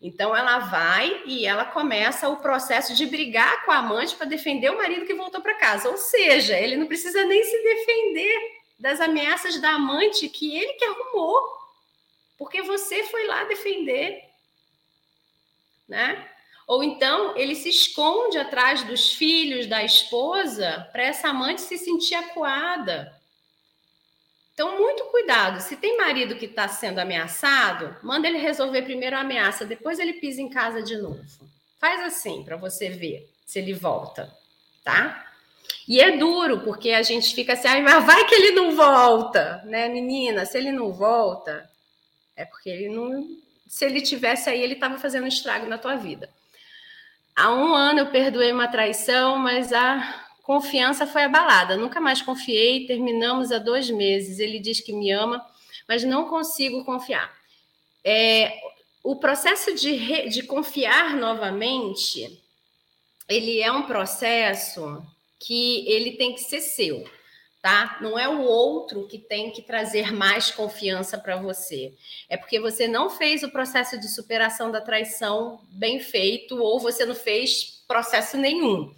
Então ela vai e ela começa o processo de brigar com a amante para defender o marido que voltou para casa. Ou seja, ele não precisa nem se defender das ameaças da amante que ele que arrumou, porque você foi lá defender, né? Ou então ele se esconde atrás dos filhos da esposa para essa amante se sentir acuada. Então, muito cuidado. Se tem marido que está sendo ameaçado, manda ele resolver primeiro a ameaça, depois ele pisa em casa de novo. Faz assim para você ver se ele volta, tá? E é duro, porque a gente fica assim, mas vai que ele não volta, né, menina? Se ele não volta, é porque ele não. Se ele tivesse aí, ele estava fazendo estrago na tua vida. Há um ano eu perdoei uma traição, mas a Confiança foi abalada. Nunca mais confiei. Terminamos há dois meses. Ele diz que me ama, mas não consigo confiar. É, o processo de, re, de confiar novamente, ele é um processo que ele tem que ser seu, tá? Não é o outro que tem que trazer mais confiança para você. É porque você não fez o processo de superação da traição bem feito ou você não fez processo nenhum,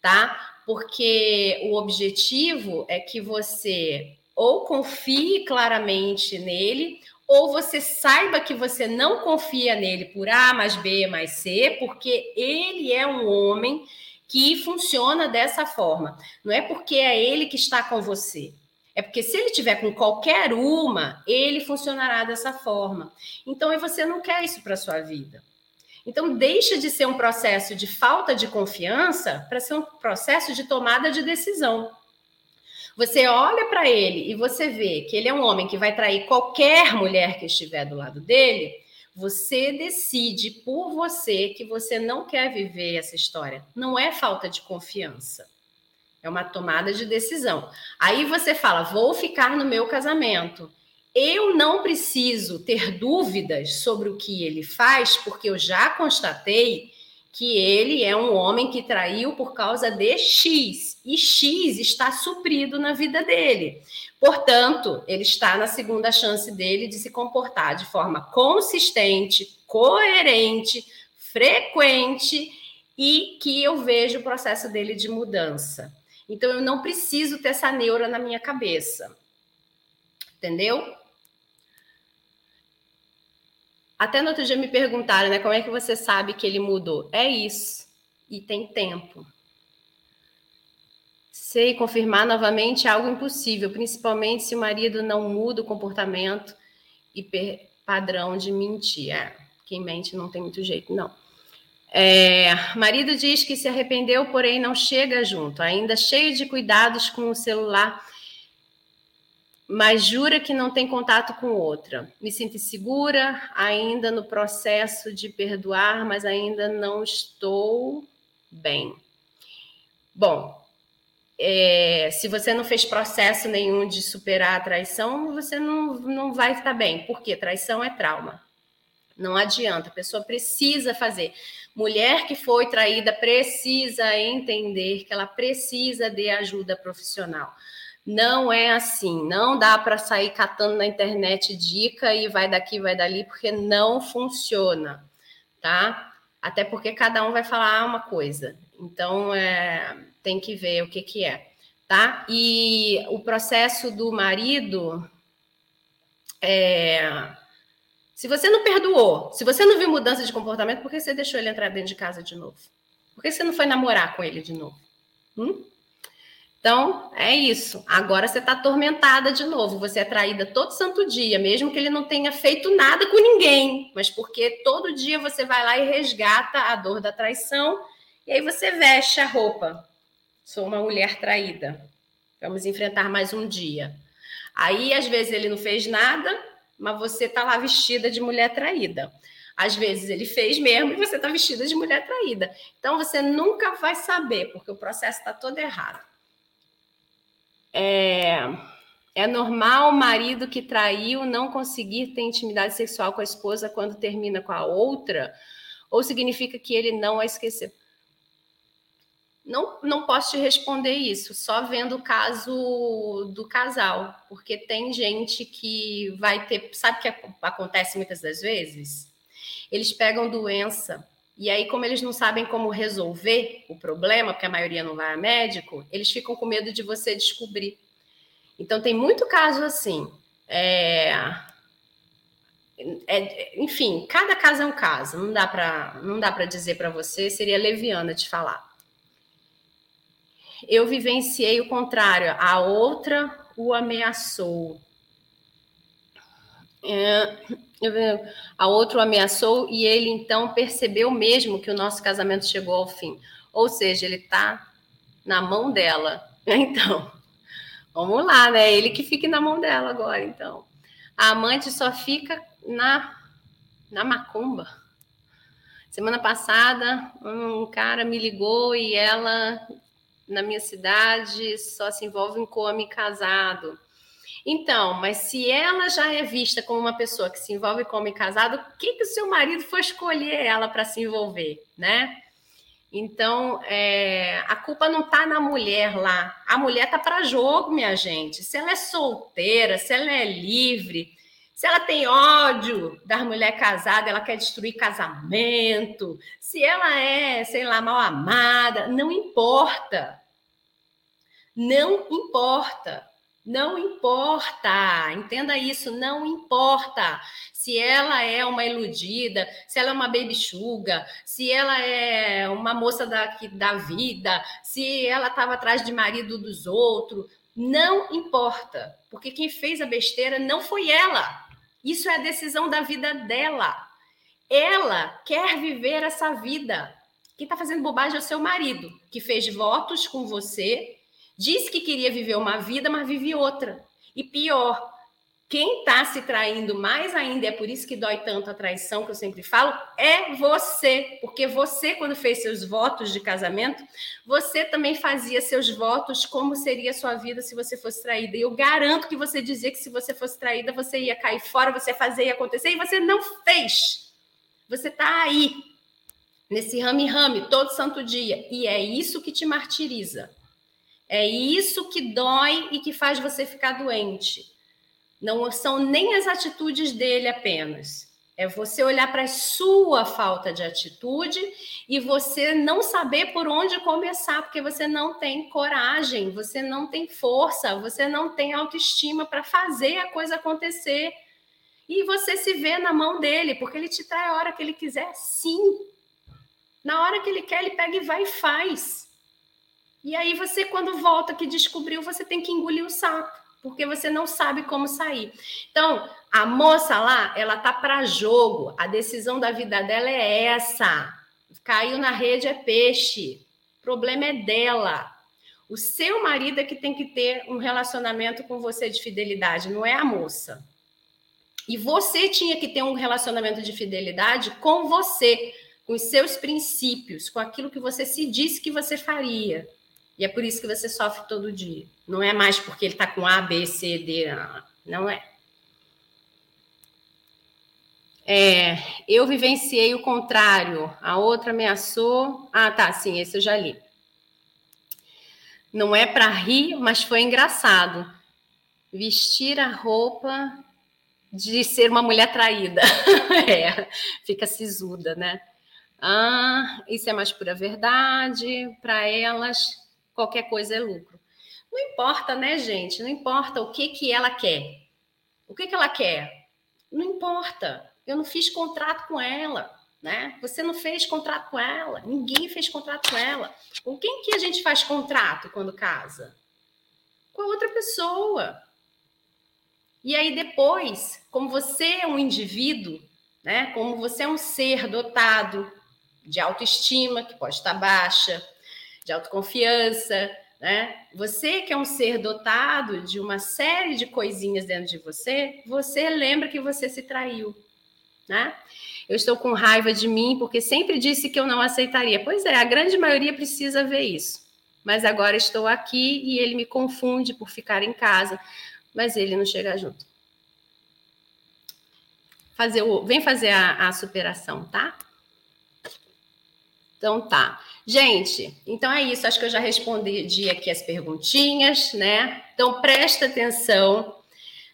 tá? porque o objetivo é que você ou confie claramente nele, ou você saiba que você não confia nele por A mais B mais C, porque ele é um homem que funciona dessa forma. Não é porque é ele que está com você, É porque se ele tiver com qualquer uma, ele funcionará dessa forma. Então, e você não quer isso para sua vida. Então, deixa de ser um processo de falta de confiança para ser um processo de tomada de decisão. Você olha para ele e você vê que ele é um homem que vai trair qualquer mulher que estiver do lado dele, você decide por você que você não quer viver essa história. Não é falta de confiança. É uma tomada de decisão. Aí você fala: vou ficar no meu casamento. Eu não preciso ter dúvidas sobre o que ele faz, porque eu já constatei que ele é um homem que traiu por causa de X, e X está suprido na vida dele. Portanto, ele está na segunda chance dele de se comportar de forma consistente, coerente, frequente e que eu vejo o processo dele de mudança. Então, eu não preciso ter essa neura na minha cabeça. Entendeu? Até no outro dia me perguntaram, né? Como é que você sabe que ele mudou? É isso. E tem tempo. Sei confirmar novamente é algo impossível, principalmente se o marido não muda o comportamento e padrão de mentir. É, quem mente não tem muito jeito, não. É, marido diz que se arrependeu, porém não chega junto, ainda cheio de cuidados com o celular, mas jura que não tem contato com outra. Me sinto segura, ainda no processo de perdoar, mas ainda não estou bem. Bom, é, se você não fez processo nenhum de superar a traição, você não, não vai estar bem, porque traição é trauma. Não adianta, a pessoa precisa fazer. Mulher que foi traída precisa entender que ela precisa de ajuda profissional. Não é assim, não dá para sair catando na internet dica e vai daqui, vai dali, porque não funciona, tá? Até porque cada um vai falar uma coisa. Então, é, tem que ver o que, que é, tá? E o processo do marido é se você não perdoou, se você não viu mudança de comportamento, por que você deixou ele entrar dentro de casa de novo? Por que você não foi namorar com ele de novo? Hum? Então, é isso. Agora você está atormentada de novo. Você é traída todo santo dia, mesmo que ele não tenha feito nada com ninguém, mas porque todo dia você vai lá e resgata a dor da traição, e aí você veste a roupa. Sou uma mulher traída. Vamos enfrentar mais um dia. Aí, às vezes, ele não fez nada, mas você está lá vestida de mulher traída. Às vezes ele fez mesmo e você está vestida de mulher traída. Então você nunca vai saber, porque o processo está todo errado. É, é normal o marido que traiu não conseguir ter intimidade sexual com a esposa quando termina com a outra? Ou significa que ele não a esqueceu? Não, não posso te responder isso, só vendo o caso do casal, porque tem gente que vai ter. Sabe o que acontece muitas das vezes? Eles pegam doença, e aí, como eles não sabem como resolver o problema, porque a maioria não vai a médico, eles ficam com medo de você descobrir. Então, tem muito caso assim. É, é, enfim, cada caso é um caso, não dá para não dá para dizer para você, seria leviana de falar eu vivenciei o contrário, a outra o ameaçou. É, a outra o ameaçou e ele então percebeu mesmo que o nosso casamento chegou ao fim. Ou seja, ele está na mão dela. Então, vamos lá, né? Ele que fique na mão dela agora, então. A amante só fica na, na macumba. Semana passada, um cara me ligou e ela na minha cidade só se envolve com homem casado. Então, mas se ela já é vista como uma pessoa que se envolve com homem casado, o que, que o seu marido foi escolher ela para se envolver, né? Então, é, a culpa não está na mulher lá. A mulher está para jogo, minha gente. Se ela é solteira, se ela é livre, se ela tem ódio da mulher casada, ela quer destruir casamento. Se ela é, sei lá, mal amada, não importa. Não importa. Não importa, entenda isso, não importa se ela é uma iludida, se ela é uma baby sugar, se ela é uma moça da, da vida, se ela estava atrás de marido dos outros, Não importa, porque quem fez a besteira não foi ela. Isso é a decisão da vida dela. Ela quer viver essa vida. Quem está fazendo bobagem é o seu marido, que fez votos com você, disse que queria viver uma vida, mas vive outra. E pior, quem está se traindo mais ainda, é por isso que dói tanto a traição, que eu sempre falo, é você. Porque você, quando fez seus votos de casamento, você também fazia seus votos como seria a sua vida se você fosse traída. E eu garanto que você dizia que se você fosse traída, você ia cair fora, você ia fazer e acontecer, e você não fez. Você está aí, nesse rame-rame, todo santo dia. E é isso que te martiriza. É isso que dói e que faz você ficar doente. Não são nem as atitudes dele apenas. É você olhar para a sua falta de atitude e você não saber por onde começar, porque você não tem coragem, você não tem força, você não tem autoestima para fazer a coisa acontecer. E você se vê na mão dele, porque ele te trai a hora que ele quiser, sim. Na hora que ele quer, ele pega e vai e faz. E aí você, quando volta que descobriu, você tem que engolir o sapo porque você não sabe como sair. Então, a moça lá, ela tá para jogo. A decisão da vida dela é essa. Caiu na rede é peixe. O problema é dela. O seu marido é que tem que ter um relacionamento com você de fidelidade, não é a moça. E você tinha que ter um relacionamento de fidelidade com você, com os seus princípios, com aquilo que você se disse que você faria. E é por isso que você sofre todo dia. Não é mais porque ele está com A, B, C, D. Não é. É, eu vivenciei o contrário. A outra ameaçou. Ah, tá, sim, esse eu já li. Não é para rir, mas foi engraçado. Vestir a roupa de ser uma mulher traída. é, fica sisuda, né? Ah, isso é mais pura verdade. Para elas, qualquer coisa é lucro. Não importa, né, gente? Não importa o que, que ela quer. O que, que ela quer? Não importa. Eu não fiz contrato com ela, né? Você não fez contrato com ela. Ninguém fez contrato com ela. Com quem que a gente faz contrato quando casa? Com a outra pessoa. E aí depois, como você é um indivíduo, né? Como você é um ser dotado de autoestima, que pode estar baixa, de autoconfiança, né? Você que é um ser dotado de uma série de coisinhas dentro de você, você lembra que você se traiu, né? Eu estou com raiva de mim porque sempre disse que eu não aceitaria. Pois é, a grande maioria precisa ver isso. Mas agora estou aqui e ele me confunde por ficar em casa, mas ele não chega junto. Fazer o, vem fazer a, a superação, tá? Então tá. Gente, então é isso. Acho que eu já respondi aqui as perguntinhas, né? Então presta atenção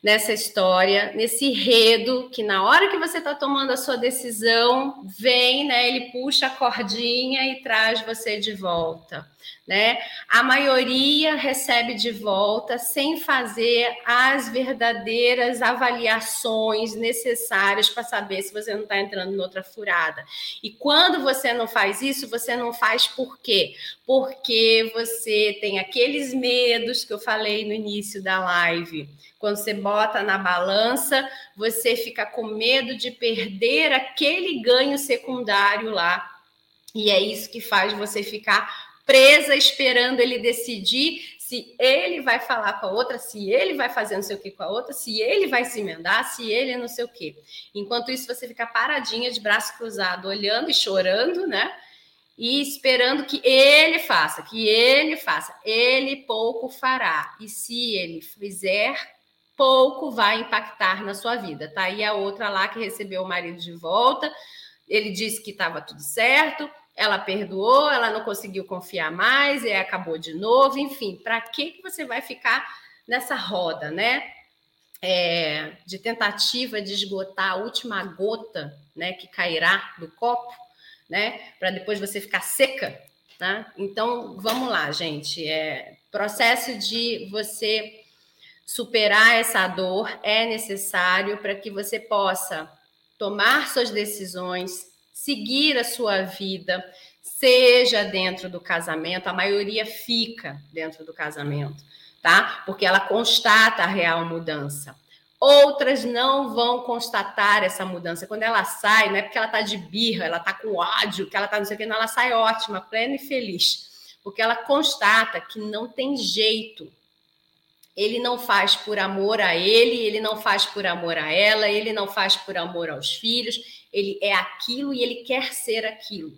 nessa história, nesse enredo, que na hora que você está tomando a sua decisão, vem, né? Ele puxa a cordinha e traz você de volta né? A maioria recebe de volta sem fazer as verdadeiras avaliações necessárias para saber se você não está entrando noutra furada. E quando você não faz isso, você não faz por quê? Porque você tem aqueles medos que eu falei no início da live. Quando você bota na balança, você fica com medo de perder aquele ganho secundário lá. E é isso que faz você ficar presa esperando ele decidir se ele vai falar com a outra, se ele vai fazer não sei o que com a outra, se ele vai se emendar, se ele não sei o que. Enquanto isso, você fica paradinha de braço cruzado, olhando e chorando, né? E esperando que ele faça, que ele faça. Ele pouco fará. E se ele fizer, pouco vai impactar na sua vida. Tá aí a outra lá que recebeu o marido de volta. Ele disse que estava tudo certo, ela perdoou, ela não conseguiu confiar mais e acabou de novo, enfim, para que que você vai ficar nessa roda, né? É, de tentativa de esgotar a última gota, né, que cairá do copo, né, para depois você ficar seca, tá? Então, vamos lá, gente. É, processo de você superar essa dor é necessário para que você possa tomar suas decisões, seguir a sua vida, seja dentro do casamento, a maioria fica dentro do casamento, tá? Porque ela constata a real mudança. Outras não vão constatar essa mudança. Quando ela sai, não é porque ela tá de birra, ela tá com ódio, que ela tá não sei o que, não, ela sai ótima, plena e feliz. Porque ela constata que não tem jeito. Ele não faz por amor a ele, ele não faz por amor a ela, ele não faz por amor aos filhos, ele é aquilo e ele quer ser aquilo.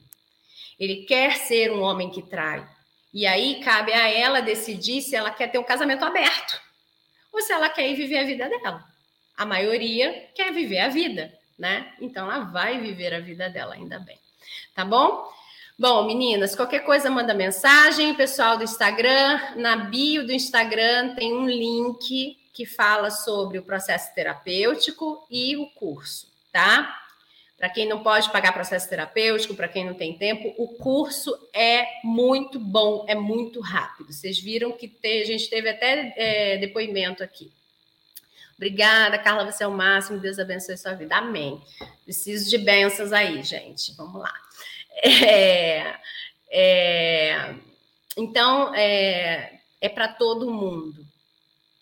Ele quer ser um homem que trai. E aí cabe a ela decidir se ela quer ter um casamento aberto ou se ela quer ir viver a vida dela. A maioria quer viver a vida, né? Então ela vai viver a vida dela, ainda bem. Tá bom? Bom, meninas, qualquer coisa manda mensagem, pessoal do Instagram, na bio do Instagram tem um link que fala sobre o processo terapêutico e o curso, tá? Para quem não pode pagar processo terapêutico, para quem não tem tempo, o curso é muito bom, é muito rápido. Vocês viram que a gente teve até é, depoimento aqui. Obrigada, Carla, você é o máximo. Deus abençoe sua vida. Amém. Preciso de bênçãos aí, gente. Vamos lá. É, é, então, é, é para todo mundo.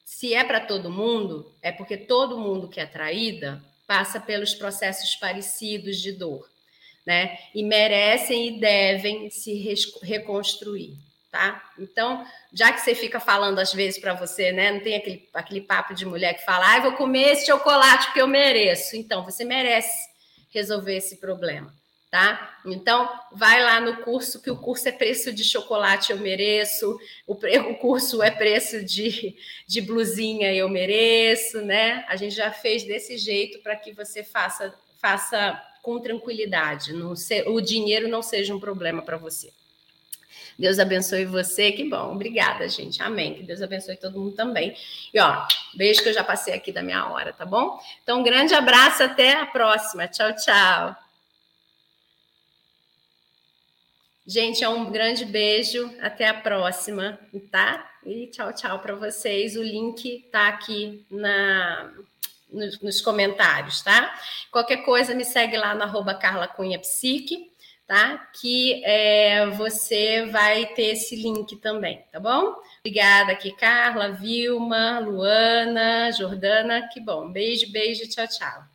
Se é para todo mundo, é porque todo mundo que é traída passa pelos processos parecidos de dor, né? E merecem e devem se reconstruir, tá? Então, já que você fica falando às vezes para você, né? Não tem aquele, aquele papo de mulher que fala, ah, eu vou comer esse chocolate porque eu mereço. Então, você merece resolver esse problema tá? Então, vai lá no curso, que o curso é preço de chocolate, eu mereço, o, o curso é preço de, de blusinha, eu mereço, né? A gente já fez desse jeito para que você faça, faça com tranquilidade, não o dinheiro não seja um problema para você. Deus abençoe você, que bom. Obrigada, gente. Amém. Que Deus abençoe todo mundo também. E ó, beijo que eu já passei aqui da minha hora, tá bom? Então, um grande abraço, até a próxima. Tchau, tchau. Gente, é um grande beijo, até a próxima, tá? E tchau, tchau para vocês. O link tá aqui na, nos, nos, comentários, tá? Qualquer coisa, me segue lá no arroba Carla Cunha Psique, tá? Que é, você vai ter esse link também, tá bom? Obrigada aqui, Carla, Vilma, Luana, Jordana, que bom. Beijo, beijo, tchau, tchau.